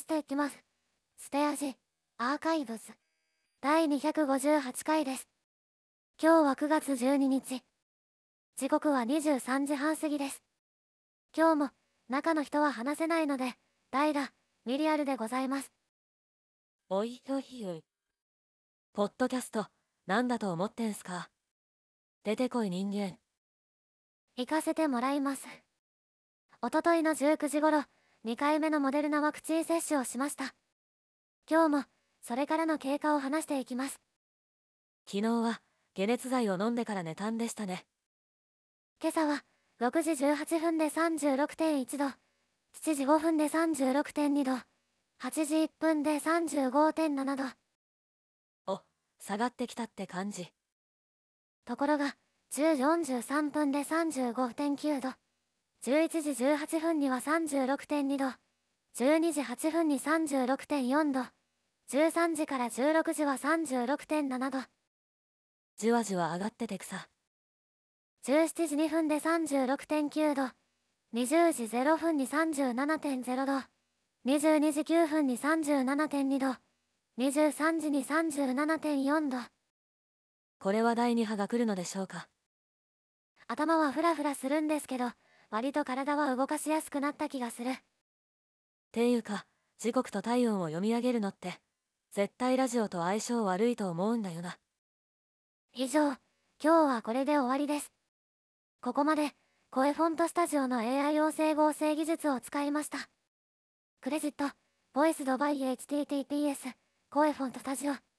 していきます。ステアジ、アーカイブス。第258回です。今日は9月12日。時刻は23時半過ぎです。今日も中の人は話せないので、代打、ミリアルでございます。おいおいおい。ポッドキャスト、なんだと思ってんすか？出てこい人間。行かせてもらいます。おとといの19時頃、2回目のモデルナワクチン接種をしました。今日も、それからの経過を話していきます。昨日は、解熱剤を飲んでから寝たんでしたね。今朝は、6時18分で36.1度、7時5分で36.2度、8時1分で35.7度。お、下がってきたって感じ。ところが、10時43分で35.9度。11時18分には36.2度、12時8分に36.4度、13時から16時は36.7度。じわじわ上がっててくさ。17時2分で36.9度、20時0分に37.0度、22時9分に37.2度、23時に37.4度。これは第2波が来るのでしょうか。頭はフラフラするんですけど、割と体は動かしやすくなった気がする。ていうか、時刻と体温を読み上げるのって、絶対ラジオと相性悪いと思うんだよな。以上、今日はこれで終わりです。ここまで、声フォントスタジオの AI 音声合成技術を使いました。クレジット、ボイスドバイ HTTPS、声フォントスタジオ。